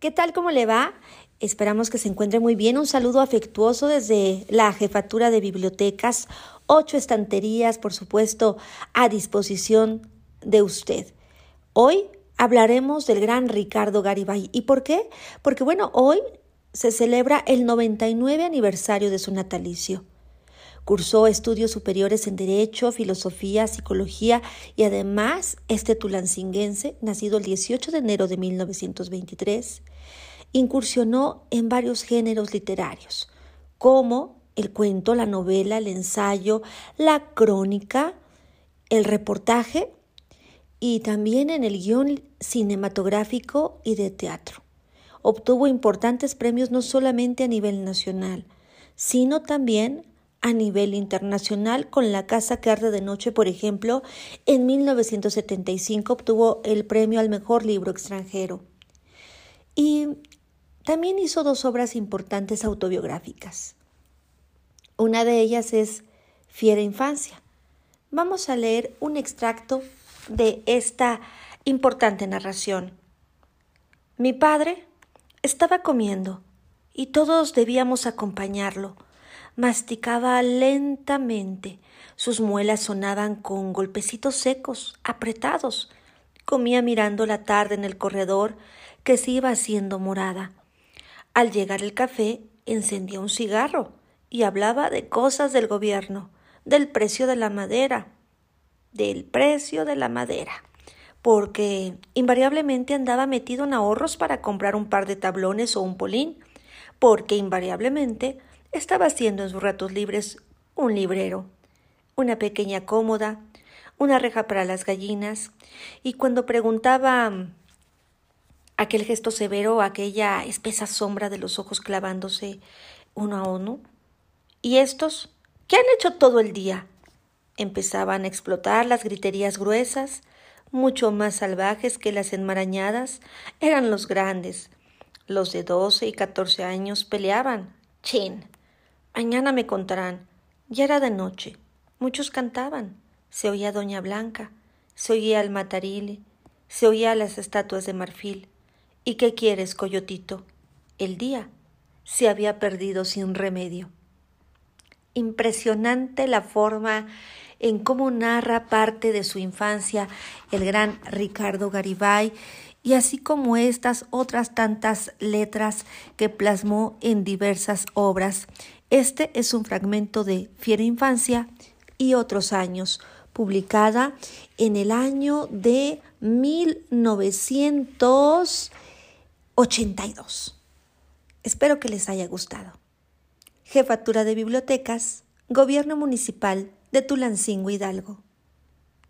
¿Qué tal? ¿Cómo le va? Esperamos que se encuentre muy bien. Un saludo afectuoso desde la jefatura de bibliotecas. Ocho estanterías, por supuesto, a disposición de usted. Hoy hablaremos del gran Ricardo Garibay. ¿Y por qué? Porque, bueno, hoy se celebra el 99 aniversario de su natalicio. Cursó estudios superiores en Derecho, Filosofía, Psicología y además este tulancinguense, nacido el 18 de enero de 1923, incursionó en varios géneros literarios, como el cuento, la novela, el ensayo, la crónica, el reportaje y también en el guion cinematográfico y de teatro. Obtuvo importantes premios no solamente a nivel nacional, sino también a nivel internacional con La Casa que arde de noche, por ejemplo, en 1975 obtuvo el premio al mejor libro extranjero. Y también hizo dos obras importantes autobiográficas. Una de ellas es Fiera Infancia. Vamos a leer un extracto de esta importante narración. Mi padre estaba comiendo y todos debíamos acompañarlo Masticaba lentamente. Sus muelas sonaban con golpecitos secos, apretados. Comía mirando la tarde en el corredor que se iba haciendo morada. Al llegar el café, encendía un cigarro y hablaba de cosas del gobierno, del precio de la madera, del precio de la madera, porque invariablemente andaba metido en ahorros para comprar un par de tablones o un polín, porque invariablemente estaba haciendo en sus ratos libres un librero, una pequeña cómoda, una reja para las gallinas, y cuando preguntaba aquel gesto severo, aquella espesa sombra de los ojos clavándose uno a uno, ¿y estos? ¿Qué han hecho todo el día? Empezaban a explotar las griterías gruesas, mucho más salvajes que las enmarañadas, eran los grandes. Los de doce y catorce años peleaban. Chin. Mañana me contarán. Ya era de noche. Muchos cantaban. Se oía Doña Blanca, se oía el matarile, se oía las estatuas de marfil. ¿Y qué quieres, coyotito? El día se había perdido sin remedio. Impresionante la forma en cómo narra parte de su infancia el gran Ricardo Garibay y así como estas otras tantas letras que plasmó en diversas obras este es un fragmento de Fiera Infancia y otros años, publicada en el año de 1982. Espero que les haya gustado. Jefatura de Bibliotecas, Gobierno Municipal de Tulancingo Hidalgo.